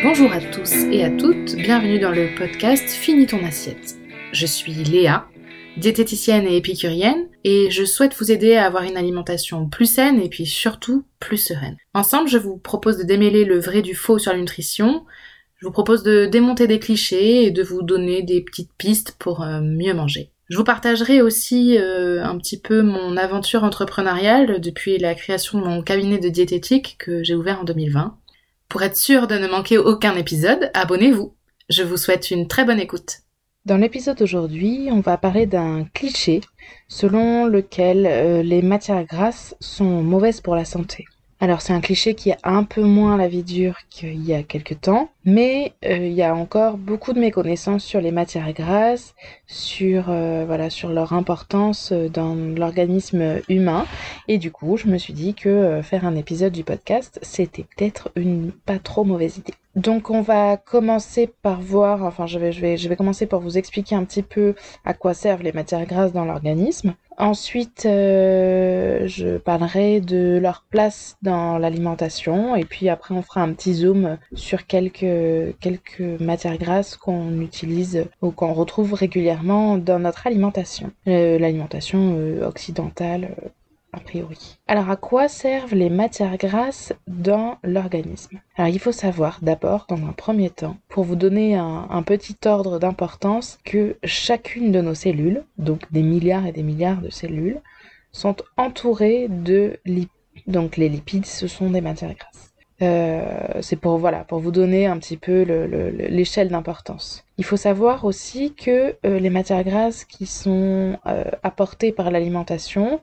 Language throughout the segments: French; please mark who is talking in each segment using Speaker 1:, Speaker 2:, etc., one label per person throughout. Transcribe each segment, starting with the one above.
Speaker 1: Bonjour à tous et à toutes, bienvenue dans le podcast Finis ton assiette. Je suis Léa, diététicienne et épicurienne, et je souhaite vous aider à avoir une alimentation plus saine et puis surtout plus sereine. Ensemble, je vous propose de démêler le vrai du faux sur la nutrition, je vous propose de démonter des clichés et de vous donner des petites pistes pour euh, mieux manger. Je vous partagerai aussi euh, un petit peu mon aventure entrepreneuriale depuis la création de mon cabinet de diététique que j'ai ouvert en 2020. Pour être sûr de ne manquer aucun épisode, abonnez-vous. Je vous souhaite une très bonne écoute. Dans l'épisode d'aujourd'hui, on va parler d'un cliché selon lequel euh, les matières grasses sont mauvaises pour la santé. Alors c'est un cliché qui a un peu moins la vie dure qu'il y a quelques temps, mais euh, il y a encore beaucoup de méconnaissances sur les matières grasses, sur euh, voilà sur leur importance euh, dans l'organisme humain, et du coup je me suis dit que faire un épisode du podcast c'était peut-être une pas trop mauvaise idée. Donc on va commencer par voir, enfin je vais, je vais, je vais commencer par vous expliquer un petit peu à quoi servent les matières grasses dans l'organisme. Ensuite, euh, je parlerai de leur place dans l'alimentation et puis après on fera un petit zoom sur quelques, quelques matières grasses qu'on utilise ou qu'on retrouve régulièrement dans notre alimentation. Euh, l'alimentation euh, occidentale a priori. Alors à quoi servent les matières grasses dans l'organisme? Alors il faut savoir d'abord, dans un premier temps, pour vous donner un, petit ordre d'importance, que chacune de nos cellules, donc des milliards et des milliards de cellules, sont entourées de lipides. Donc les lipides, ce sont des matières grasses. Euh, c'est pour voilà pour vous donner un petit peu l'échelle d'importance. Il faut savoir aussi que euh, les matières grasses qui sont euh, apportées par l'alimentation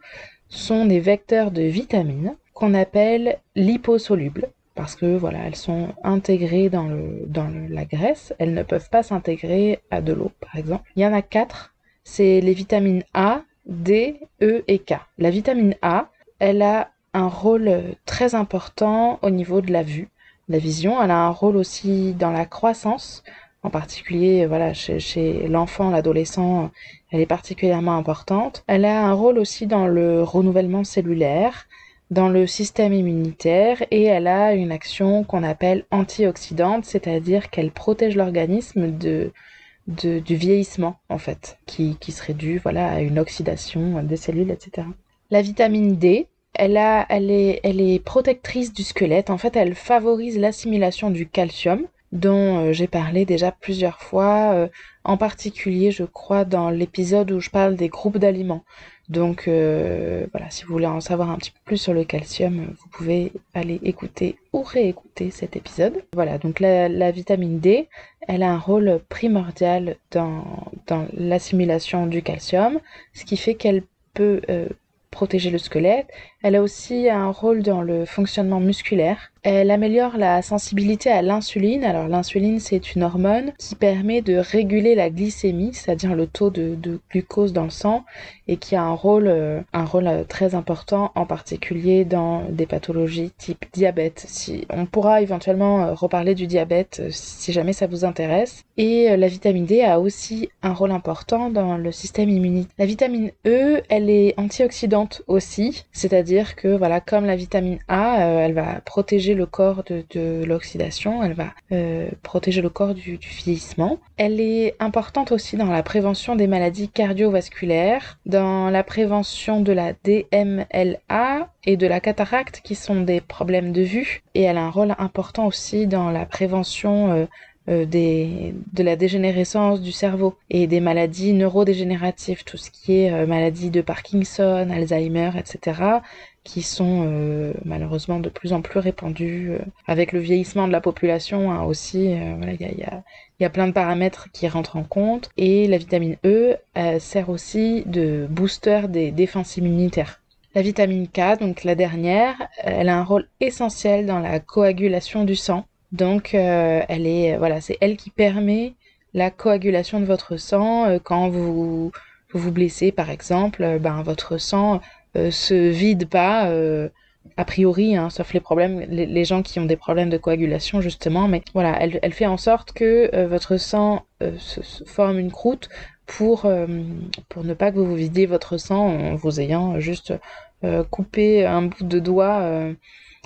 Speaker 1: sont des vecteurs de vitamines qu'on appelle liposolubles parce que voilà, elles sont intégrées dans, le, dans la graisse, elles ne peuvent pas s'intégrer à de l'eau par exemple. Il y en a quatre, c'est les vitamines A, D, E et K. La vitamine A, elle a un rôle très important au niveau de la vue, la vision, elle a un rôle aussi dans la croissance, en particulier voilà chez, l'enfant, l'adolescent, elle est particulièrement importante. Elle a un rôle aussi dans le renouvellement cellulaire, dans le système immunitaire et elle a une action qu'on appelle antioxydante, c'est-à-dire qu'elle protège l'organisme de, du vieillissement en fait, qui, qui serait dû voilà, à une oxydation des cellules, etc. La vitamine D, elle, a, elle, est, elle est protectrice du squelette, en fait elle favorise l'assimilation du calcium dont euh, j'ai parlé déjà plusieurs fois, euh, en particulier je crois dans l'épisode où je parle des groupes d'aliments. Donc euh, voilà, si vous voulez en savoir un petit peu plus sur le calcium, vous pouvez aller écouter ou réécouter cet épisode. Voilà, donc la, vitamine D, elle a un rôle primordial dans, dans l'assimilation du calcium, ce qui fait qu'elle peut protéger le squelette. Elle a aussi un rôle dans le fonctionnement musculaire. Elle améliore la sensibilité à l'insuline. Alors l'insuline, c'est une hormone qui permet de réguler la glycémie, c'est-à-dire le taux de, glucose dans le sang, et qui a un rôle, euh, un rôle euh, très important, en particulier dans des pathologies type diabète. Si, on pourra éventuellement euh, reparler du diabète si jamais ça vous intéresse. Et la vitamine D a aussi un rôle important dans le système immunitaire. La vitamine E, elle est antioxydante aussi, c'est-à-dire que voilà, comme la vitamine A, elle va protéger le corps de, l'oxydation, elle va euh, protéger le corps du, vieillissement. Elle est importante aussi dans la prévention des maladies cardiovasculaires, dans la prévention de la DMLA et de la cataracte qui sont des problèmes de vue. Et elle a un rôle important aussi dans la prévention euh, euh, de la dégénérescence du cerveau et des maladies neurodégénératives, tout ce qui est euh, maladie de Parkinson, Alzheimer, etc., qui sont euh, malheureusement de plus en plus répandues avec le vieillissement de la population hein, aussi. voilà, il y a, y, y a, plein de paramètres qui rentrent en compte et la vitamine E sert aussi de booster des défenses immunitaires. La vitamine K, donc la dernière, elle a un rôle essentiel dans la coagulation du sang donc, euh, elle est, voilà, c'est elle qui permet la coagulation de votre sang euh, quand vous, vous blessez, par exemple. Euh, ben, votre sang se vide pas a priori, hein, sauf les problèmes, les, gens qui ont des problèmes de coagulation justement, mais voilà, elle, fait en sorte que votre sang forme une croûte pour, pour ne pas que vous vous vidiez votre sang en vous ayant juste coupé un bout de doigt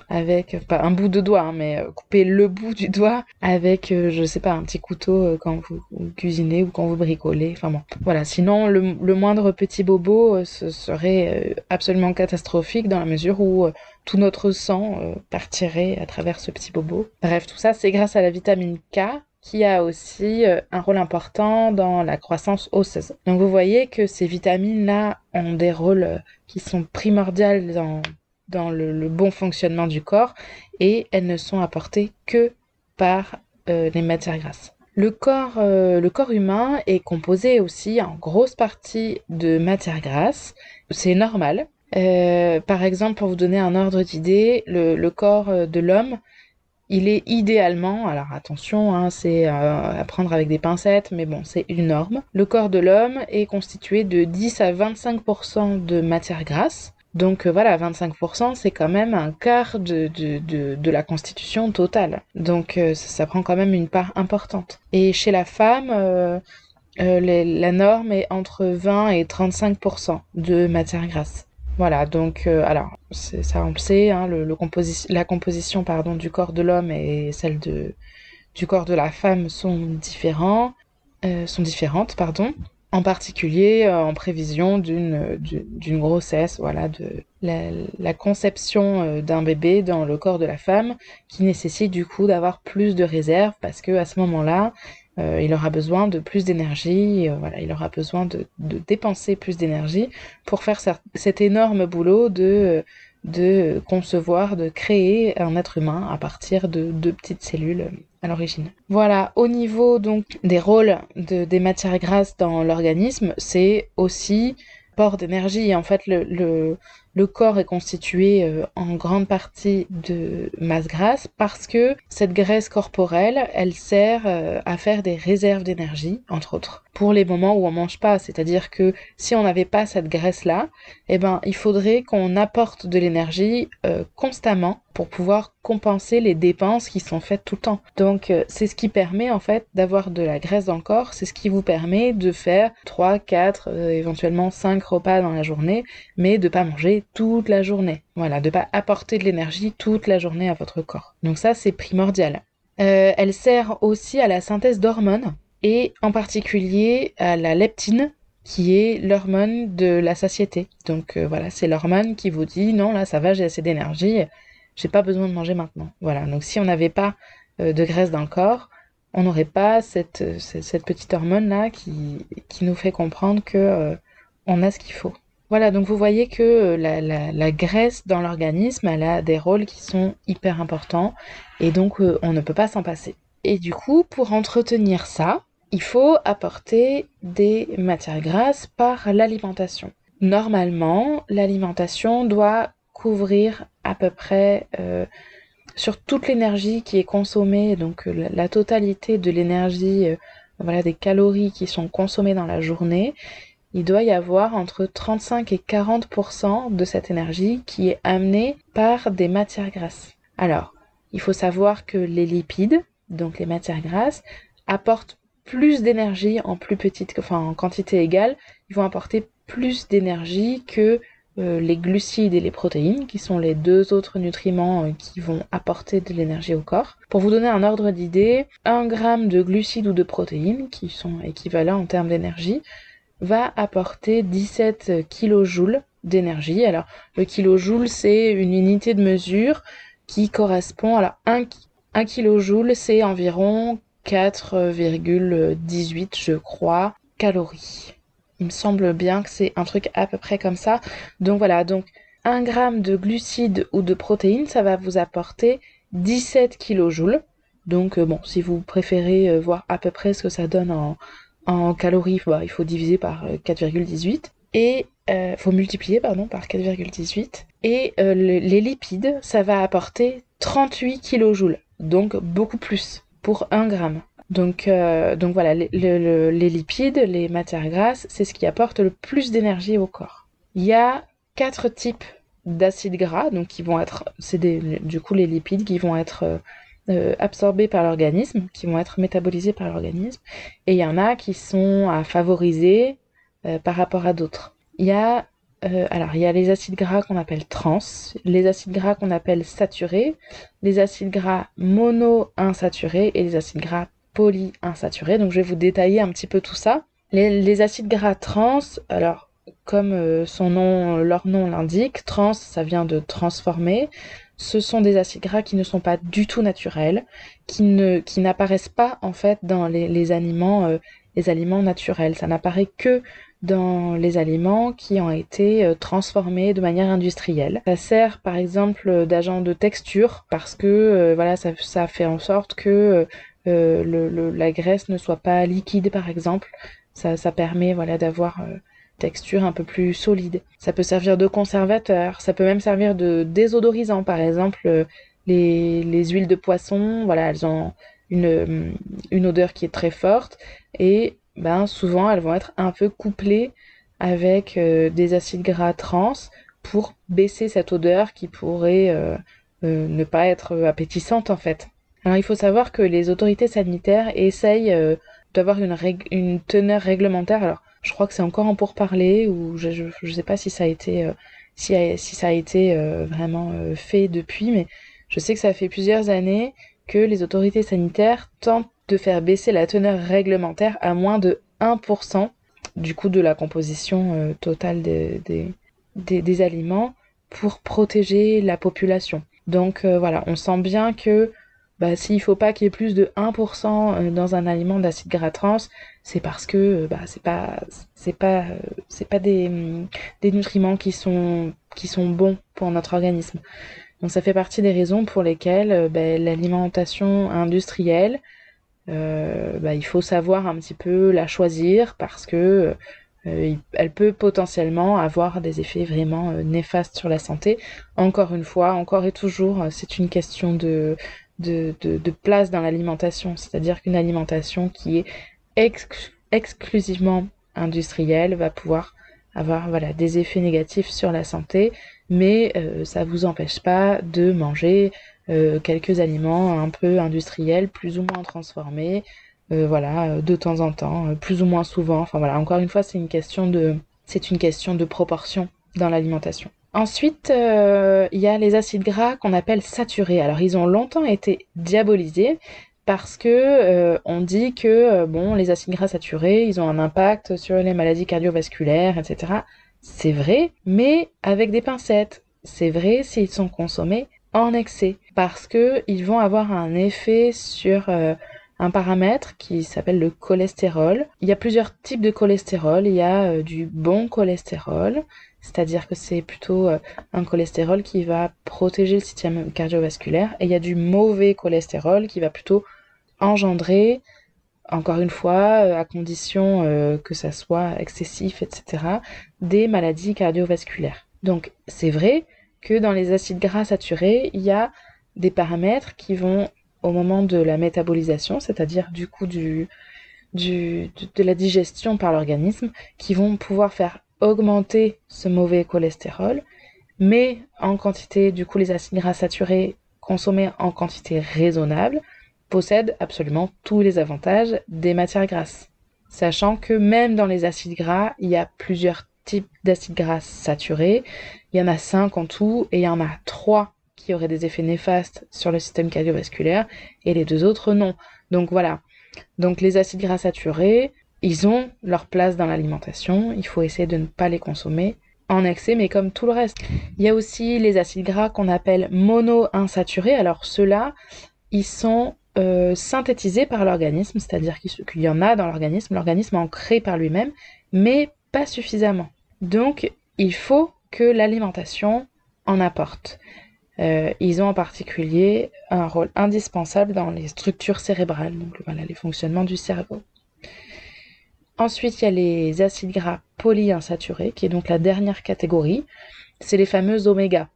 Speaker 1: avec pas un bout de doigt, hein, mais couper le bout du doigt avec, je sais pas, un petit couteau quand vous, cuisinez ou quand vous bricolez. Enfin bon, voilà. Sinon, le, moindre petit bobo, ce serait absolument catastrophique dans la mesure où tout notre sang partirait à travers ce petit bobo. Bref, tout ça, c'est grâce à la vitamine K qui a aussi euh, un rôle important dans la croissance osseuse. Donc vous voyez que ces vitamines-là ont des rôles euh, qui sont primordiaux dans, dans le, bon fonctionnement du corps et elles ne sont apportées que par euh, les matières grasses. Le corps, le corps humain est composé aussi en grosse partie de matières grasses. C'est normal. par exemple, pour vous donner un ordre d'idée, le, corps de l'homme il est idéalement, alors attention, hein, c'est euh, à prendre avec des pincettes, mais bon, c'est une norme. Le corps de l'homme est constitué de 10 à 25% de matière grasse. Donc euh, voilà, 25%, c'est quand même un quart de, de, de, la constitution totale. Donc euh, ça, prend quand même une part importante. Et chez la femme, la norme est entre 20 et 35% de matière grasse. Voilà, donc, euh, alors, ça on le sait, hein, le, la composition pardon, du corps de l'homme et celle de, du corps de la femme sont, différents, euh, sont différentes. Pardon. En particulier euh, en prévision d'une d'une grossesse, voilà, de la, conception d'un bébé dans le corps de la femme, qui nécessite du coup d'avoir plus de réserve parce que à ce moment-là, euh, il aura besoin de plus d'énergie, euh, voilà, il aura besoin de, dépenser plus d'énergie pour faire cet énorme boulot de, de concevoir, de créer un être humain à partir de deux petites cellules à l'origine. Voilà, au niveau donc des rôles de, des matières grasses dans l'organisme, c'est aussi port d'énergie. En fait, le corps est constitué euh, en grande partie de masse grasse parce que cette graisse corporelle, elle sert euh, à faire des réserves d'énergie, entre autres, pour les moments où on mange pas. C'est-à-dire que si on n'avait pas cette graisse-là, eh ben, il faudrait qu'on apporte de l'énergie euh, constamment pour pouvoir compenser les dépenses qui sont faites tout le temps. Donc euh, c'est ce qui permet en fait d'avoir de la graisse dans le corps, c'est ce qui vous permet de faire 3, 4, euh, éventuellement 5 repas dans la journée, mais de pas manger toute la journée. Voilà, de pas apporter de l'énergie toute la journée à votre corps. Donc ça c'est primordial. Euh, elle sert aussi à la synthèse d'hormones et en particulier à la leptine qui est l'hormone de la satiété. Donc voilà, c'est l'hormone qui vous dit non là ça va, j'ai assez d'énergie, j'ai pas besoin de manger maintenant. Voilà. Donc si on n'avait pas euh, de graisse dans le corps, on n'aurait pas cette, euh, cette, petite hormone là qui, qui nous fait comprendre que euh, on a ce qu'il faut. Voilà, donc vous voyez que la, la, graisse dans l'organisme, elle a des rôles qui sont hyper importants et donc on ne peut pas s'en passer. Et du coup, pour entretenir ça, il faut apporter des matières grasses par l'alimentation. Normalement, l'alimentation doit couvrir à peu près euh, sur toute l'énergie qui est consommée, donc euh, la, totalité de l'énergie, euh, voilà, des calories qui sont consommées dans la journée, il doit y avoir entre 35 et 40% de cette énergie qui est amenée par des matières grasses. Alors, il faut savoir que les lipides, donc les matières grasses, apportent plus d'énergie en plus petite, enfin en quantité égale, ils vont apporter plus d'énergie que euh, les glucides et les protéines, qui sont les deux autres nutriments euh, qui vont apporter de l'énergie au corps. Pour vous donner un ordre d'idée, 1 gramme de glucides ou de protéines, qui sont équivalents en termes d'énergie, va apporter 17 kJ d'énergie. Alors, le kilojoule, c'est une unité de mesure qui correspond à 1, 1 kJ, c'est environ 4,18, je crois, calories. Il me semble bien que c'est un truc à peu près comme ça. Donc voilà, donc 1 gramme de glucides ou de protéines, ça va vous apporter 17 kJ. Donc euh, bon, si vous préférez euh, voir à peu près ce que ça donne en, en calories, bah, il faut diviser par 4,18. Euh, Et il faut multiplier pardon par 4,18 et les lipides ça va apporter 38 kJ donc beaucoup plus pour 1 gramme donc, euh, donc voilà, les, les, lipides, les matières grasses, c'est ce qui apporte le plus d'énergie au corps. Il y a quatre types d'acides gras, donc qui vont être, c'est du coup les lipides qui vont être euh, euh, absorbés par l'organisme, qui vont être métabolisés par l'organisme, et il y en a qui sont à favoriser par rapport à d'autres. Il y a euh, il y a les acides gras qu'on appelle trans, les acides gras qu'on appelle saturés, les acides gras monoinsaturés et les acides gras polyinsaturés. Donc je vais vous détailler un petit peu tout ça. Les, acides gras trans, alors comme euh, son nom, leur nom l'indique, trans, ça vient de transformer. Ce sont des acides gras qui ne sont pas du tout naturels, qui ne, qui n'apparaissent pas en fait dans les, aliments, euh, les aliments naturels. Ça n'apparaît que dans les aliments qui ont été euh, transformés de manière industrielle. Ça sert par exemple d'agent de texture parce que euh, voilà ça, ça, fait en sorte que euh, le, la graisse ne soit pas liquide par exemple. Ça, ça permet voilà d'avoir texture un peu plus solide. Ça peut servir de conservateur, ça peut même servir de désodorisant par exemple les, les huiles de poisson, voilà, elles ont une, une odeur qui est très forte et ben souvent elles vont être un peu couplées avec euh, des acides gras trans pour baisser cette odeur qui pourrait euh, euh, ne pas être appétissante en fait. Alors il faut savoir que les autorités sanitaires essayent d'avoir une, une, teneur réglementaire. Je crois que c'est encore en pourparler ou je ne sais pas si ça a été si, si ça a été vraiment fait depuis, mais je sais que ça fait plusieurs années que les autorités sanitaires tentent de faire baisser la teneur réglementaire à moins de 1% du coup de la composition euh, totale des, des, aliments pour protéger la population. Donc euh, voilà, on sent bien que bah, s'il ne faut pas qu'il y ait plus de 1% euh, dans un aliment d'acide gras trans, c'est parce que bah, c'est pas c'est pas c'est pas des, des nutriments qui sont bons pour notre organisme. Donc ça fait partie des raisons pour lesquelles bah, l'alimentation industrielle euh, bah, il faut savoir un petit peu la choisir parce que euh, elle peut potentiellement avoir des effets vraiment euh, néfastes sur la santé. Encore une fois, encore et toujours, c'est une question de, place dans l'alimentation. C'est-à-dire qu'une alimentation qui est exclusivement industrielle va pouvoir avoir voilà, des effets négatifs sur la santé, mais ça ne vous empêche pas de manger euh, quelques aliments un peu industriels, plus ou moins transformés, euh, voilà, euh, de temps en temps, plus ou moins souvent. Enfin voilà, encore une fois, c'est une question de, c'est une question de proportion dans l'alimentation. Ensuite, il y a les acides gras qu'on appelle saturés. Alors, ils ont longtemps été diabolisés parce que on dit que bon, les acides gras saturés, ils ont un impact sur les maladies cardiovasculaires, etc. C'est vrai, mais avec des pincettes. C'est vrai s'ils sont consommés en excès parce que ils vont avoir un effet sur euh, un paramètre qui s'appelle le cholestérol. Il y a plusieurs types de cholestérol. Il y a euh, du bon cholestérol, c'est-à-dire que c'est plutôt euh, un cholestérol qui va protéger le système cardiovasculaire, et il y a du mauvais cholestérol qui va plutôt engendrer, encore une fois, à condition que ça soit excessif, etc., des maladies cardiovasculaires. Donc c'est vrai, que dans les acides gras saturés, il y a des paramètres qui vont, au moment de la métabolisation, c'est-à-dire du coup de la digestion par l'organisme, qui vont pouvoir faire augmenter ce mauvais cholestérol, mais en quantité, du coup les acides gras saturés consommés en quantité raisonnable possèdent absolument tous les avantages des matières grasses. Sachant que même dans les acides gras, il y a plusieurs types d'acides gras saturés. Il y en a cinq en tout et il y en a trois qui auraient des effets néfastes sur le système cardiovasculaire et les deux autres non. Donc voilà. Donc les acides gras saturés, ils ont leur place dans l'alimentation. Il faut essayer de ne pas les consommer en excès, mais comme tout le reste. Il y a aussi les acides gras qu'on appelle monoinsaturés. Alors ceux-là, ils sont euh, synthétisés par l'organisme, c'est-à-dire qu'il y en a dans l'organisme, l'organisme en crée par lui-même, mais pas suffisamment. Donc, il faut que l'alimentation en apporte. Euh, ils ont en particulier un rôle indispensable dans les structures cérébrales, donc voilà, les fonctionnements du cerveau. Ensuite, il y a les acides gras polyinsaturés, qui est donc la dernière catégorie. C'est les fameux oméga.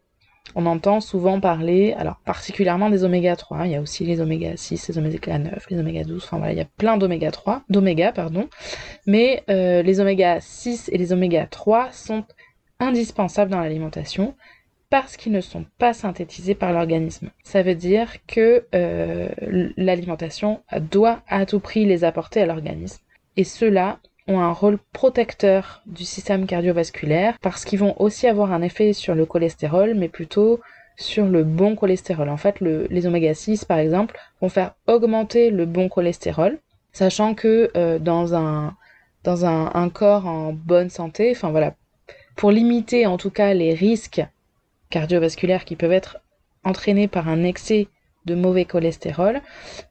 Speaker 1: On entend souvent parler, alors particulièrement des oméga 3, il y a aussi les oméga 6, les oméga 9, les oméga 12, enfin voilà, il y a plein d'oméga 3, d'oméga, pardon. Mais euh, les oméga 6 et les oméga 3 sont indispensables dans l'alimentation parce qu'ils ne sont pas synthétisés par l'organisme. Ça veut dire que euh, l'alimentation doit à tout prix les apporter à l'organisme. Et cela ont un rôle protecteur du système cardiovasculaire parce qu'ils vont aussi avoir un effet sur le cholestérol, mais plutôt sur le bon cholestérol. En fait, les oméga 6, par exemple, vont faire augmenter le bon cholestérol, sachant que euh, dans un corps en bonne santé, enfin voilà, pour limiter en tout cas les risques cardiovasculaires qui peuvent être entraînés par un excès de mauvais cholestérol,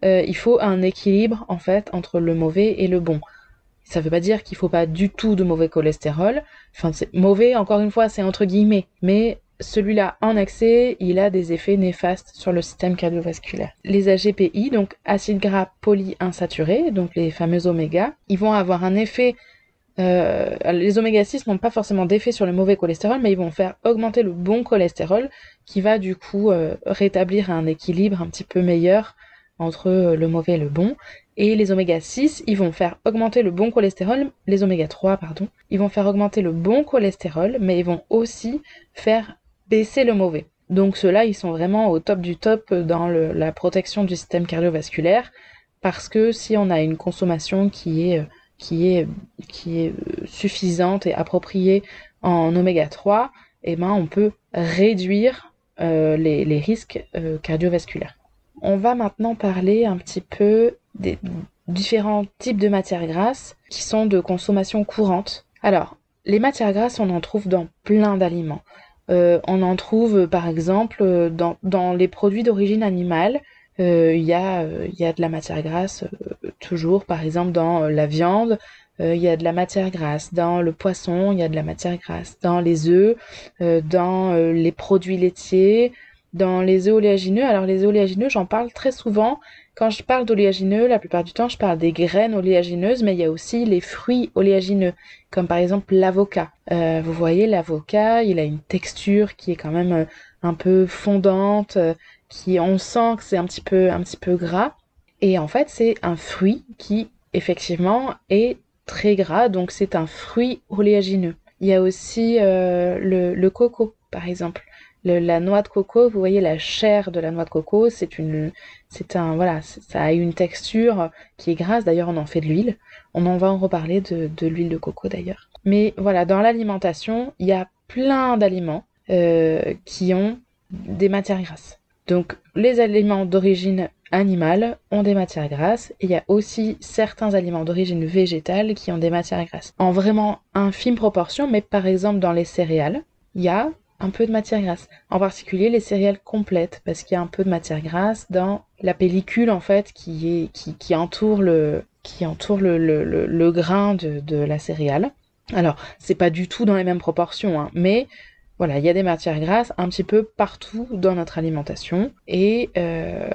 Speaker 1: euh, il faut un équilibre en fait entre le mauvais et le bon. Ça ne veut pas dire qu'il faut pas du tout de mauvais cholestérol. Enfin, c'est mauvais, encore une fois, c'est entre guillemets. Mais celui-là en excès, il a des effets néfastes sur le système cardiovasculaire. Les AGPI, donc acides gras polyinsaturés, donc les fameux oméga, ils vont avoir un effet euh, les oméga 6 n'ont pas forcément d'effet sur le mauvais cholestérol, mais ils vont faire augmenter le bon cholestérol, qui va du coup euh, rétablir un équilibre un petit peu meilleur entre le mauvais et le bon. Et les oméga 6, ils vont faire augmenter le bon cholestérol, les oméga 3, pardon, ils vont faire augmenter le bon cholestérol, mais ils vont aussi faire baisser le mauvais. Donc ceux-là, ils sont vraiment au top du top dans la protection du système cardiovasculaire, parce que si on a une consommation qui est qui est, qui est euh, suffisante et appropriée en oméga 3, eh ben, on peut réduire euh, les, risques euh, cardiovasculaires. On va maintenant parler un petit peu différents types de matières grasses qui sont de consommation courante. Alors, les matières grasses, on en trouve dans plein d'aliments. on en trouve par exemple dans, les produits d'origine animale, il y, a, y a de la matière grasse toujours, par exemple, dans euh, la viande, euh, il y a de la matière grasse. Dans le poisson, il y a de la matière grasse. Dans les œufs, euh, dans les produits laitiers, dans les œufs oléagineux. Alors les œufs oléagineux, j'en parle très souvent. Quand je parle d'oléagineux, la plupart du temps, je parle des graines oléagineuses, mais il y a aussi les fruits oléagineux, comme par exemple l'avocat. vous voyez, l'avocat, il a une texture qui est quand même un peu fondante, qui on sent que c'est un petit peu un petit peu gras. Et en fait, c'est un fruit qui, effectivement, est très gras, donc c'est un fruit oléagineux. Il y a aussi euh, le, coco, par exemple. La noix de coco, vous voyez la chair de la noix de coco, c'est une, voilà, ça a une texture qui est grasse. D'ailleurs, on en fait de l'huile. On en va en reparler de, l'huile de coco d'ailleurs. Mais voilà, dans l'alimentation, il y a plein d'aliments euh, qui ont des matières grasses. Donc, les aliments d'origine animales ont des matières grasses. il y a aussi certains aliments d'origine végétale qui ont des matières grasses. En vraiment infime proportion, mais par exemple dans les céréales, il y a un peu de matière grasse. En particulier les céréales complètes, parce qu'il y a un peu de matière grasse dans la pellicule en fait qui, est, qui, entoure le, qui entoure le, le, grain de, de, la céréale. Alors, c'est pas du tout dans les mêmes proportions, hein, mais voilà, il y a des matières grasses un petit peu partout dans notre alimentation et, euh,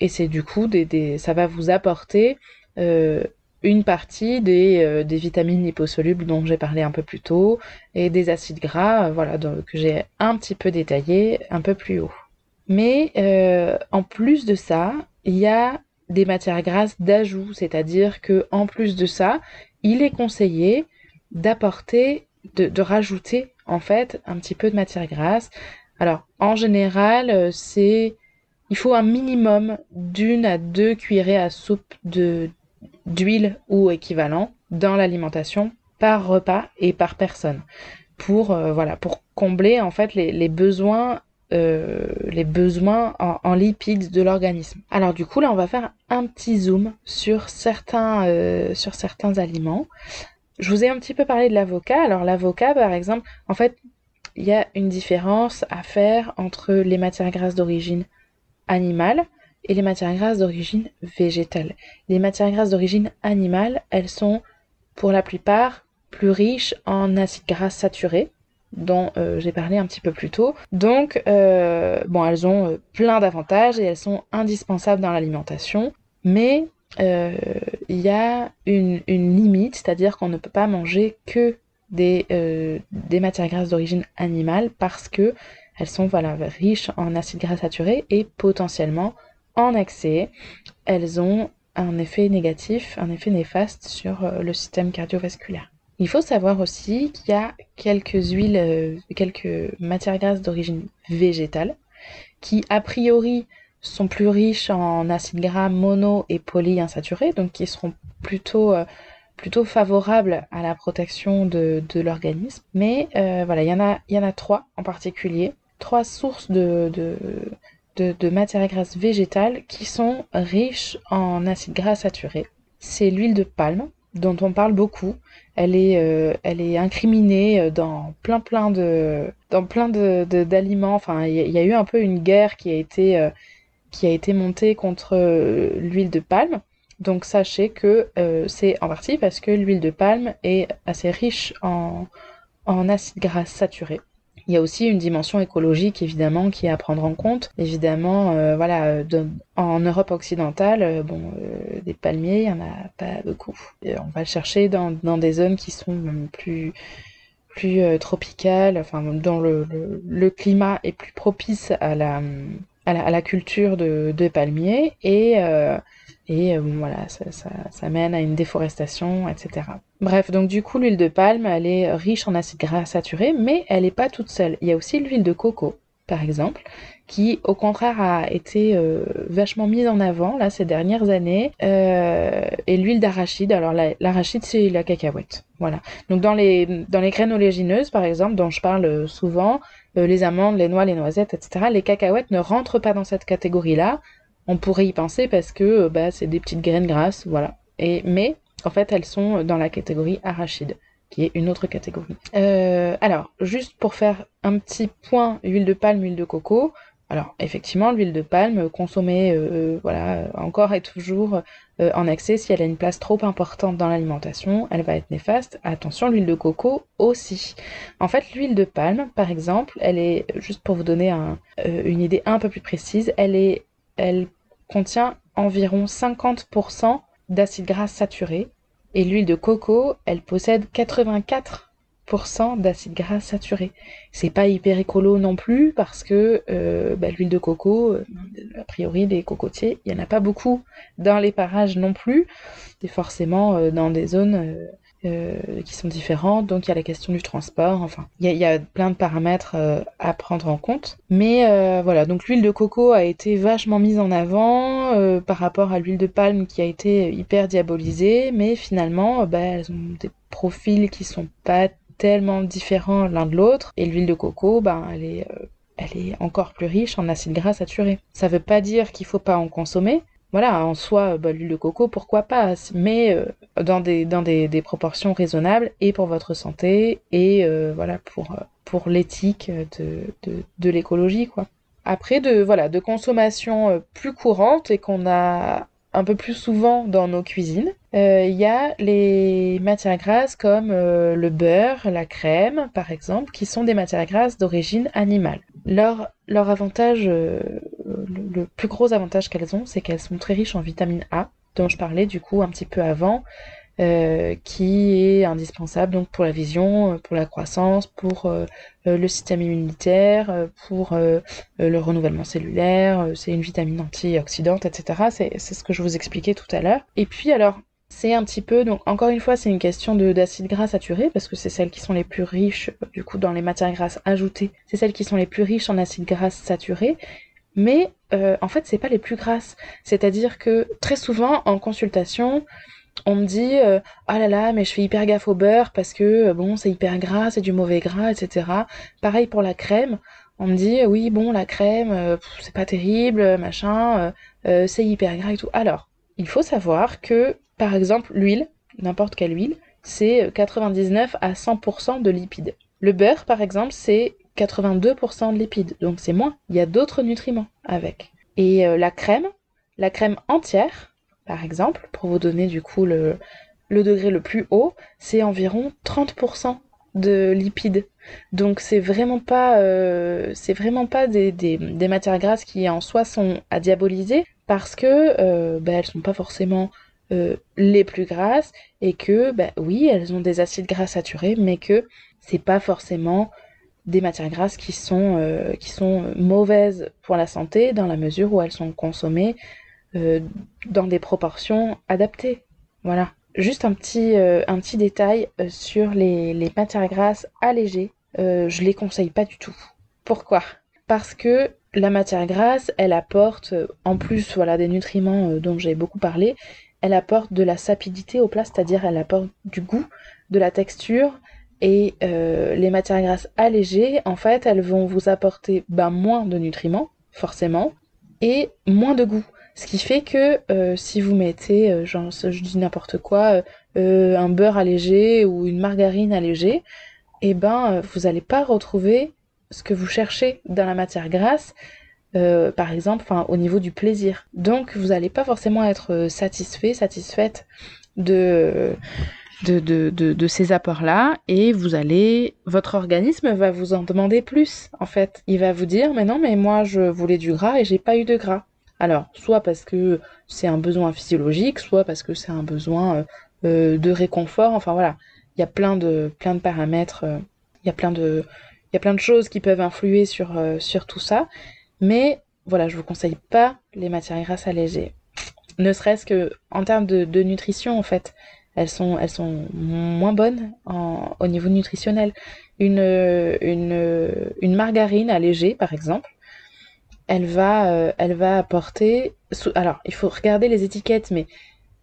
Speaker 1: et c'est du coup des, ça va vous apporter euh, une partie des, euh, des, vitamines liposolubles dont j'ai parlé un peu plus tôt et des acides gras, voilà, donc, que j'ai un petit peu détaillé un peu plus haut. Mais en plus de ça, il y a des matières grasses d'ajout, c'est-à-dire que en plus de ça, il est conseillé d'apporter, de, de rajouter en fait un petit peu de matière grasse. Alors en général, euh, c'est il faut un minimum d'une à deux cuillerées à soupe de d'huile ou équivalent dans l'alimentation par repas et par personne pour euh, voilà pour combler en fait les, besoins euh, les besoins en, lipides de l'organisme. Alors du coup là on va faire un petit zoom sur certains sur certains aliments. Je vous ai un petit peu parlé de l'avocat. Alors l'avocat, par exemple, en fait, il y a une différence à faire entre les matières grasses d'origine animale et les matières grasses d'origine végétale. Les matières grasses d'origine animale, elles sont pour la plupart plus riches en acides gras saturés, dont euh, j'ai parlé un petit peu plus tôt. Donc, euh, bon, elles ont euh, plein d'avantages et elles sont indispensables dans l'alimentation, mais il y a une, limite, c'est-à-dire qu'on ne peut pas manger que des, des matières grasses d'origine animale parce que elles sont voilà, riches en acides gras saturés et potentiellement en excès, elles ont un effet négatif, un effet néfaste sur euh, le système cardiovasculaire. Il faut savoir aussi qu'il y a quelques huiles, quelques matières grasses d'origine végétale qui a priori sont plus riches en acides gras mono et polyinsaturés, donc qui seront plutôt euh, plutôt favorables à la protection de, l'organisme. Mais voilà, il y, en a, y trois en particulier. Trois sources de, matières grasses végétales qui sont riches en acides gras saturés. C'est l'huile de palme, dont on parle beaucoup. Elle est, euh, incriminée dans plein de, dans de, d'aliments. Enfin, il y, a eu un peu une guerre qui a été, euh, montée contre euh, l'huile de palme. Donc sachez que c'est en partie parce que l'huile de palme est assez riche en acides gras saturés. Il y a aussi une dimension écologique évidemment qui est à prendre en compte. Évidemment, euh, voilà, en Europe occidentale, euh, bon, euh, des palmiers, il y en a pas beaucoup. on va le chercher dans, des zones qui sont plus tropicales, enfin dont le, climat est plus propice à la culture de, palmiers et voilà, ça, mène à une déforestation, etc. Bref, donc du coup, l'huile de palme, elle est riche en acides gras saturés, mais elle n'est pas toute seule. Il y a aussi l'huile de coco, par exemple, qui au contraire a été euh, vachement mise en avant là ces dernières années, euh, et l'huile d'arachide. Alors l'arachide, c'est la cacahuète. Voilà. Donc dans les dans les graines oléagineuses, par exemple, dont je parle souvent, euh, les amandes, les noix, les noisettes, etc. Les cacahuètes ne rentrent pas dans cette catégorie-là on pourrait y penser parce que bah, c'est des petites graines grasses, voilà. Et, mais en fait, elles sont dans la catégorie arachide, qui est une autre catégorie. Euh, alors, juste pour faire un petit point, huile de palme, huile de coco. Alors, effectivement, l'huile de palme consommée, euh, voilà, encore et toujours en excès, si elle a une place trop importante dans l'alimentation, elle va être néfaste. Attention, l'huile de coco aussi. En fait, l'huile de palme, par exemple, elle est, juste pour vous donner une idée un peu plus précise, elle est elle contient environ 50% d'acides gras saturés et l'huile de coco, elle possède 84% d'acides gras saturés. C'est pas hyper écolo non plus parce que euh, bah, l'huile de coco, euh, a priori des cocotiers, il y en a pas beaucoup dans les parages non plus. C'est forcément euh, dans des zones euh, qui sont différentes. Donc il y a la question du transport. Enfin, il y a, plein de paramètres euh, à prendre en compte. Mais euh, voilà, donc l'huile de coco a été vachement mise en avant par rapport à l'huile de palme qui a été hyper diabolisée. Mais finalement, bah, elles ont des profils qui sont pas tellement différents l'un de l'autre. Et l'huile de coco, ben, elle est elle est encore plus riche en acides gras saturés. Ça veut pas dire qu'il faut pas en consommer, voilà, en soi, bah, l'huile de coco, pourquoi pas, mais euh, dans, des, dans des, proportions raisonnables et pour votre santé et euh, voilà pour, euh, pour l'éthique de, de, l'écologie, quoi. Après, de, voilà, de consommation plus courante et qu'on a un peu plus souvent dans nos cuisines, il y a les matières grasses comme le beurre, la crème, par exemple, qui sont des matières grasses d'origine animale. Leur, leur avantage le, plus gros avantage qu'elles ont, c'est qu'elles sont très riches en vitamine A, dont je parlais du coup un petit peu avant, euh, qui est indispensable donc pour la vision, pour la croissance, pour euh, le système immunitaire, pour le renouvellement cellulaire. C'est une vitamine antioxydante, etc. C'est ce que je vous expliquais tout à l'heure. Et puis alors, c'est un petit peu, donc encore une fois, c'est une question d'acides gras saturés, parce que c'est celles qui sont les plus riches, du coup, dans les matières grasses ajoutées, c'est celles qui sont les plus riches en acides gras saturés, mais euh, en fait c'est pas les plus grasses. C'est-à-dire que très souvent en consultation, on me dit euh, ah là là mais je fais hyper gaffe au beurre parce que euh, bon c'est hyper gras, c'est du mauvais gras, etc. Pareil pour la crème. On me dit oui bon la crème c'est pas terrible machin c'est hyper gras et tout. Alors il faut savoir que par exemple l'huile n'importe quelle huile c'est 99 à 100% de lipides. Le beurre par exemple c'est 82% de lipides, donc c'est moins. Il y a d'autres nutriments avec. Et euh, la crème, la crème entière, par exemple, pour vous donner du coup le, degré le plus haut, c'est environ 30% de lipides. Donc c'est vraiment pas, euh, vraiment pas des, matières grasses qui en soi sont à diaboliser parce que euh, bah, elles sont pas forcément euh, les plus grasses et que bah, oui elles ont des acides gras saturés mais que c'est pas forcément des matières grasses qui sont, euh, qui sont mauvaises pour la santé dans la mesure où elles sont consommées euh, dans des proportions adaptées. Voilà. Juste un petit, euh, détail sur les, les, matières grasses allégées. je les conseille pas du tout. Pourquoi? Parce que la matière grasse, elle apporte, en plus voilà, des nutriments dont j'ai beaucoup parlé, elle apporte de la sapidité au plat, c'est-à-dire elle apporte du goût, de la texture, et euh, les matières grasses allégées, en fait, elles vont vous apporter ben, moins de nutriments, forcément, et moins de goût. Ce qui fait que euh, si vous mettez, euh, genre, je dis n'importe quoi, un beurre allégé ou une margarine allégée, eh ben vous n'allez pas retrouver ce que vous cherchez dans la matière grasse, par exemple, au niveau du plaisir. Donc vous n'allez pas forcément être satisfait, satisfaite de de, ces apports-là et vous allez, votre organisme va vous en demander plus en fait. Il va vous dire mais non mais moi je voulais du gras et j'ai pas eu de gras. Alors soit parce que c'est un besoin physiologique, soit parce que c'est un besoin euh, euh, de réconfort. Enfin voilà, il y a plein de plein de paramètres, euh, il y a plein de il y a plein de choses qui peuvent influer sur sur tout ça. Mais voilà, je vous conseille pas les matières grasses allégées. Ne serait-ce que en termes de nutrition en fait elles sont, moins bonnes au niveau nutritionnel. Une, margarine allégée, par exemple, elle va, euh, apporter. Alors, il faut regarder les étiquettes, mais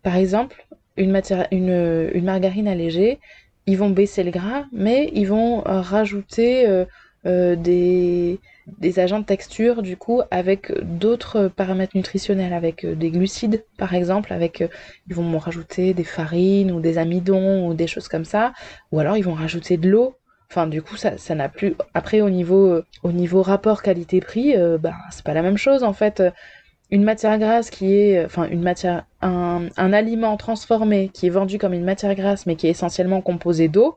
Speaker 1: par exemple, une margarine allégée, ils vont baisser le gras, mais ils vont rajouter euh, euh, des, des agents de texture du coup avec d'autres paramètres nutritionnels, avec euh, des glucides par exemple, avec euh, ils vont rajouter des farines ou des amidons ou des choses comme ça, ou alors ils vont rajouter de l'eau. Enfin du coup ça ça n'a plus après au niveau au niveau rapport qualité-prix, bah c'est pas la même chose en fait. Une matière grasse qui est enfin une matière un, un aliment transformé qui est vendu comme une matière grasse mais qui est essentiellement composé d'eau,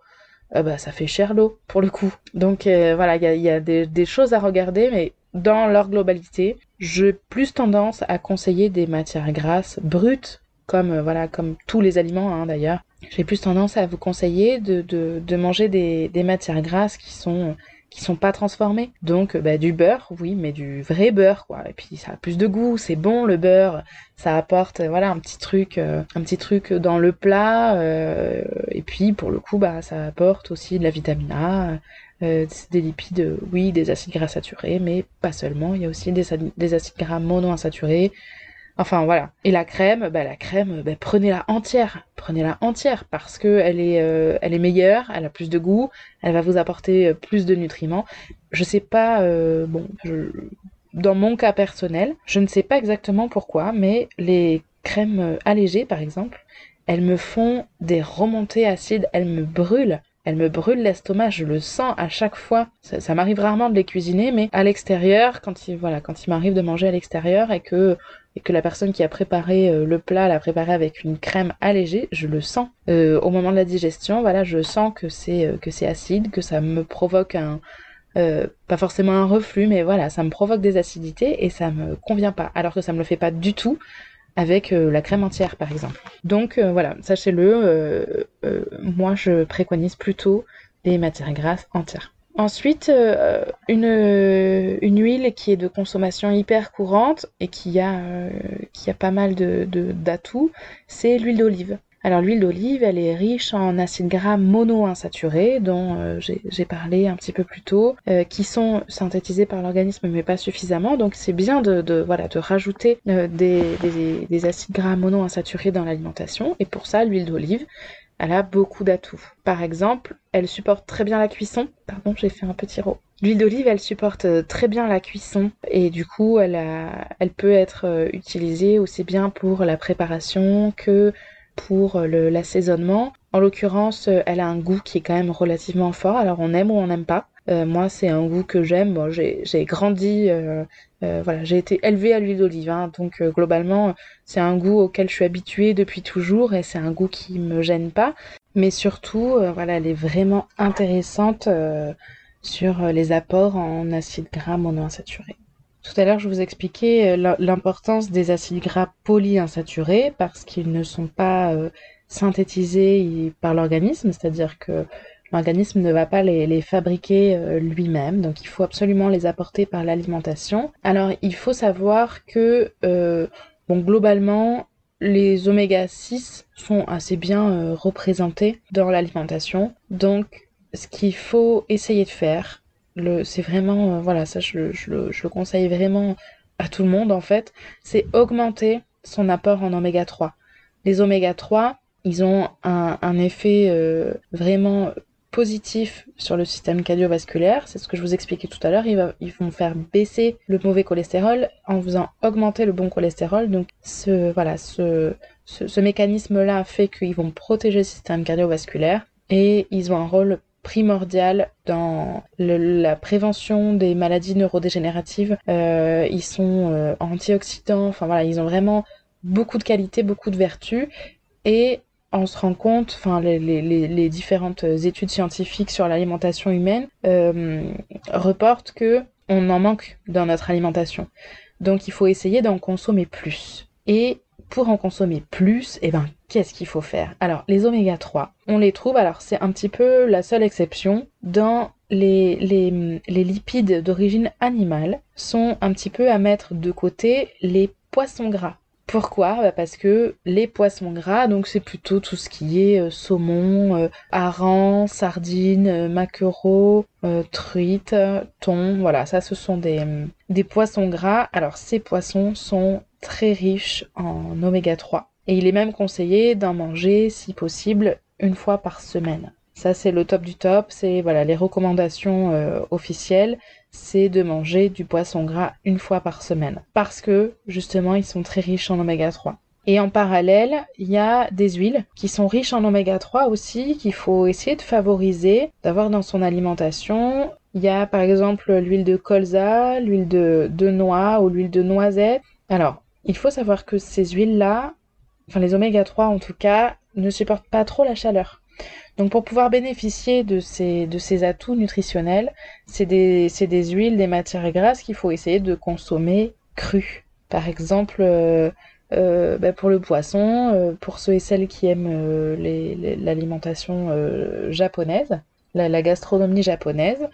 Speaker 1: euh, bah, ça fait cher l'eau pour le coup. Donc euh, voilà, il y a, des, choses à regarder, mais dans leur globalité, j'ai plus tendance à conseiller des matières grasses brutes, comme euh, voilà, comme tous les aliments hein, d'ailleurs. J'ai plus tendance à vous conseiller de, de, manger des, matières grasses qui sont qui sont pas transformés. Donc bah, du beurre, oui, mais du vrai beurre quoi. Et puis ça a plus de goût, c'est bon le beurre, ça apporte voilà un petit truc, euh, un petit truc dans le plat. Euh, et puis pour le coup bah ça apporte aussi de la vitamine A. Euh, des lipides, oui, des acides gras saturés, mais pas seulement. Il y a aussi des acides gras monoinsaturés, Enfin voilà. Et la crème, bah la crème, bah, prenez-la entière, prenez-la entière parce que elle est, euh, elle est meilleure, elle a plus de goût, elle va vous apporter euh, plus de nutriments. Je sais pas, euh, bon, dans mon cas personnel, je ne sais pas exactement pourquoi, mais les crèmes allégées par exemple, elles me font des remontées acides, elles me brûlent. Elles me brûlent l'estomac, je le sens à chaque fois. Ça, m'arrive rarement de les cuisiner, mais à l'extérieur, quand il voilà, quand il m'arrive de manger à l'extérieur et que et que la personne qui a préparé euh, le plat l'a préparé avec une crème allégée, je le sens. Euh, au moment de la digestion, voilà, je sens que c'est euh, que c'est acide, que ça me provoque un pas forcément un reflux, mais voilà, ça me provoque des acidités et ça me convient pas. Alors que ça me le fait pas du tout avec la crème entière, par exemple. Donc voilà, sachez-le, moi je préconise plutôt les matières grasses entières. Ensuite, euh, une, une, huile qui est de consommation hyper courante et qui a, euh, qui a pas mal de, d'atouts, c'est l'huile d'olive. Alors l'huile d'olive, elle est riche en acides gras monoinsaturés, dont euh, j'ai, parlé un petit peu plus tôt, qui sont synthétisés par l'organisme mais pas suffisamment. Donc c'est bien de, de, voilà, de rajouter des, des, des, acides gras monoinsaturés dans l'alimentation. Et pour ça, l'huile d'olive, elle a beaucoup d'atouts. Par exemple, elle supporte très bien la cuisson. Pardon, j'ai fait un petit rot. L'huile d'olive, elle supporte euh, très bien la cuisson et du coup, elle, a, elle peut être euh, utilisée aussi bien pour la préparation que pour euh, l'assaisonnement. En l'occurrence, elle a un goût qui est quand même relativement fort. Alors on aime ou on n'aime pas. Euh, moi, c'est un goût que j'aime. J'ai grandi, euh, euh, voilà, j'ai été élevée à l'huile d'olive, hein. donc globalement, c'est un goût auquel je suis habituée depuis toujours et c'est un goût qui me gêne pas. Mais surtout, voilà, elle est vraiment intéressante sur les apports en acides gras monoinsaturés. Tout à l'heure, je vous expliquais l'importance des acides gras polyinsaturés parce qu'ils ne sont pas synthétisés par l'organisme, c'est-à-dire que L'organisme ne va pas les, fabriquer euh, lui-même, donc il faut absolument les apporter par l'alimentation. Alors il faut savoir que, euh, bon, globalement, les oméga 6 sont assez bien euh, représentés dans l'alimentation. Donc ce qu'il faut essayer de faire, c'est vraiment, voilà, ça je, le conseille vraiment à tout le monde en fait, c'est augmenter son apport en oméga 3. Les oméga 3, ils ont un, effet vraiment positif sur le système cardiovasculaire. C'est ce que je vous expliquais tout à l'heure. Ils, vont faire baisser le mauvais cholestérol en faisant augmenter le bon cholestérol. Donc ce, voilà, ce, mécanisme-là fait qu'ils vont protéger le système cardiovasculaire et ils ont un rôle primordial dans la prévention des maladies neurodégénératives. Euh, ils sont euh, antioxydants, enfin voilà, ils ont vraiment beaucoup de qualités, beaucoup de vertus. Et on se rend compte, enfin les, différentes études scientifiques sur l'alimentation humaine euh, reportent que on en manque dans notre alimentation. Donc il faut essayer d'en consommer plus. Et pour en consommer plus, eh ben qu'est-ce qu'il faut faire? Alors les oméga 3, on les trouve, alors c'est un petit peu la seule exception, dans les, les, les lipides d'origine animale sont un petit peu à mettre de côté les poissons gras. Pourquoi? Bah, Parce que les poissons gras, donc c'est plutôt tout ce qui est euh, saumon, euh, hareng, sardines, euh, maquereau, truite, thon, voilà, ça ce sont des, des poissons gras. Alors ces poissons sont très riches en oméga 3 et il est même conseillé d'en manger si possible une fois par semaine. Ça c'est le top du top, c'est voilà les recommandations officielles c'est de manger du poisson gras une fois par semaine. Parce que, justement, ils sont très riches en oméga 3. Et en parallèle, il y a des huiles qui sont riches en oméga 3 aussi, qu'il faut essayer de favoriser, d'avoir dans son alimentation. Il y a par exemple l'huile de colza, l'huile de, noix ou l'huile de noisette. Alors, il faut savoir que ces huiles-là, enfin les oméga 3 en tout cas, ne supportent pas trop la chaleur. Donc pour pouvoir bénéficier de ces, de ces atouts nutritionnels, c'est des, des, huiles, des matières grasses qu'il faut essayer de consommer crues. Par exemple, euh, euh, bah, pour le poisson, euh, pour ceux et celles qui aiment l'alimentation japonaise, la, gastronomie japonaise,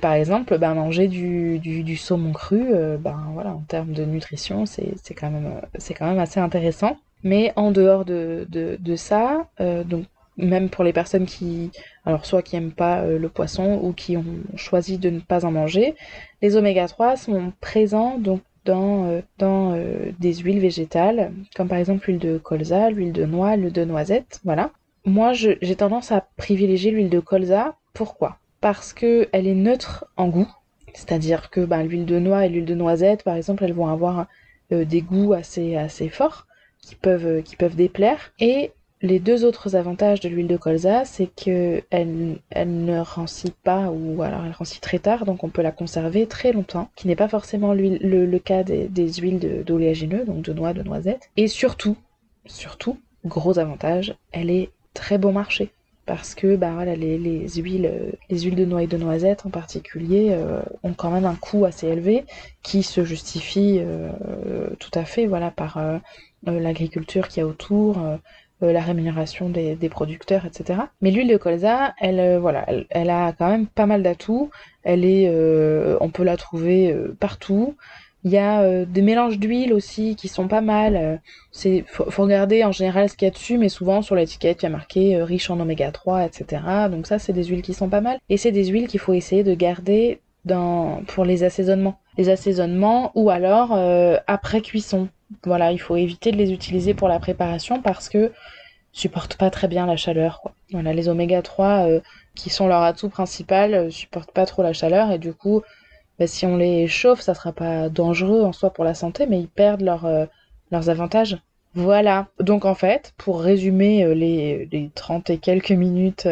Speaker 1: par exemple, bah, manger du, du, saumon cru, ben voilà, en termes de nutrition, c'est quand, même, quand même assez intéressant. Mais en dehors de, de, de ça, donc même pour les personnes qui, alors soit qui aiment pas euh, le poisson ou qui ont choisi de ne pas en manger, les oméga 3 sont présents donc dans, euh, euh, des huiles végétales, comme par exemple l'huile de colza, l'huile de noix, l'huile de noisette, voilà. Moi, j'ai tendance à privilégier l'huile de colza. Pourquoi? Parce que elle est neutre en goût, c'est-à-dire que ben, l'huile de noix et l'huile de noisette, par exemple, elles vont avoir des goûts assez assez forts qui peuvent qui peuvent déplaire et les deux autres avantages de l'huile de colza, c'est qu'elle elle ne rancit pas ou alors elle rancit très tard, donc on peut la conserver très longtemps, qui n'est pas forcément le, le, cas des, huiles d'oléagineux, donc de noix, de noisettes. Et surtout, surtout, gros avantage, elle est très bon marché parce que bah voilà les, huiles les huiles de noix et de noisettes en particulier euh, ont quand même un coût assez élevé qui se justifie euh, tout à fait voilà par euh, l'agriculture qu'il y a autour euh, la rémunération des, producteurs, etc. Mais l'huile de colza, elle, euh, voilà, elle, a quand même pas mal d'atouts. Elle est, euh, on peut la trouver partout. Il y a des mélanges d'huile aussi qui sont pas mal. C'est faut, regarder en général ce qu'il y a dessus, mais souvent sur l'étiquette il y a marqué riche en oméga 3, etc. Donc ça c'est des huiles qui sont pas mal. Et c'est des huiles qu'il faut essayer de garder dans pour les assaisonnements. Les assaisonnements ou alors après cuisson voilà, il faut éviter de les utiliser pour la préparation parce que supportent pas très bien la chaleur. Voilà, les oméga 3 euh, qui sont leur atout principal euh, supportent pas trop la chaleur et du coup, bah, si on les chauffe, ça sera pas dangereux en soi pour la santé, mais ils perdent euh, leurs avantages. Voilà. Donc en fait, pour résumer les, les 30 et quelques minutes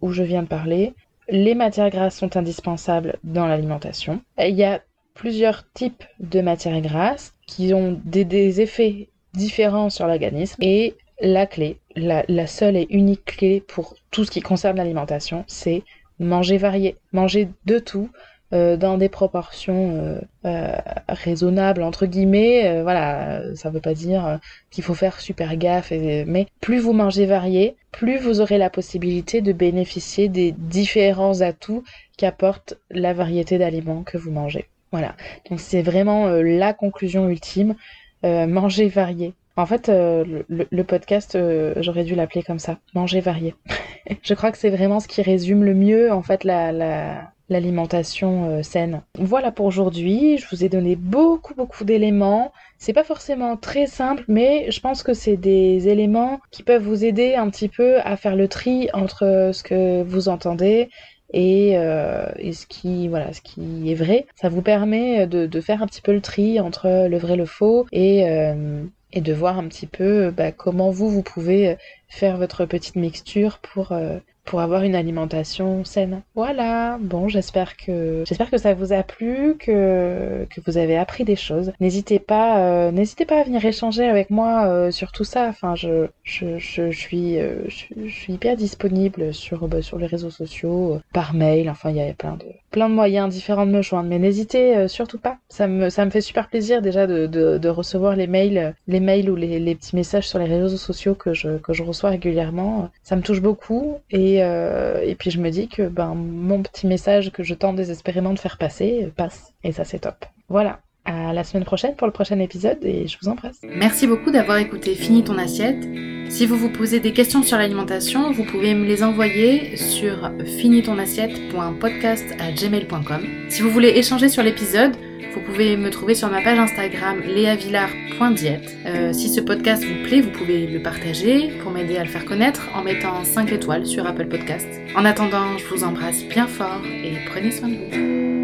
Speaker 1: où je viens de parler, les matières grasses sont indispensables dans l'alimentation. Il y a plusieurs types de matières grasses qui ont des, effets différents sur l'organisme et la clé, la, seule et unique clé pour tout ce qui concerne l'alimentation, c'est manger varié, manger de tout euh, dans des proportions euh, euh, raisonnables entre guillemets. voilà, ça veut pas dire qu'il faut faire super gaffe, mais plus vous mangez varié, plus vous aurez la possibilité de bénéficier des différents atouts qu'apporte la variété d'aliments que vous mangez. Voilà. Donc c'est vraiment euh, la conclusion ultime. Euh, manger varié. En fait, euh, le, podcast, j'aurais dû l'appeler comme ça. Manger varié. je crois que c'est vraiment ce qui résume le mieux, en fait, la, l'alimentation saine. Voilà pour aujourd'hui, je vous ai donné beaucoup beaucoup d'éléments. C'est pas forcément très simple, mais je pense que c'est des éléments qui peuvent vous aider un petit peu à faire le tri entre ce que vous entendez et, euh, et, ce qui voilà ce qui est vrai ça vous permet de, de, faire un petit peu le tri entre le vrai et le faux et euh, et de voir un petit peu bah, comment vous vous pouvez faire votre petite mixture pour euh, pour avoir une alimentation saine. Voilà. Bon, j'espère que j'espère que ça vous a plu, que que vous avez appris des choses. N'hésitez pas, euh, n'hésitez pas à venir échanger avec moi euh, sur tout ça. Enfin, je je, je, suis euh, je, suis hyper disponible sur bah, sur les réseaux sociaux, par mail. Enfin, il y a plein de plein de moyens différents de me joindre. Mais n'hésitez surtout pas. Ça me ça me fait super plaisir déjà de de, de recevoir les mails les mails ou les, les petits messages sur les réseaux sociaux que je que je reçois régulièrement. Ça me touche beaucoup et euh, et, puis je me dis que ben, mon petit message que je tente désespérément de faire passer passe. Et ça c'est top. Voilà. À la semaine prochaine pour le prochain épisode et je vous embrasse. Merci beaucoup d'avoir écouté Fini ton assiette. Si vous vous posez des questions sur l'alimentation, vous pouvez me les envoyer sur finitonassiette.podcast@gmail.com. Si vous voulez échanger sur l'épisode, vous pouvez me trouver sur ma page Instagram léavillard.diète. Euh, si ce podcast vous plaît, vous pouvez le partager pour m'aider à le faire connaître en mettant 5 étoiles sur Apple Podcast. En attendant, je vous embrasse bien fort et prenez soin de vous.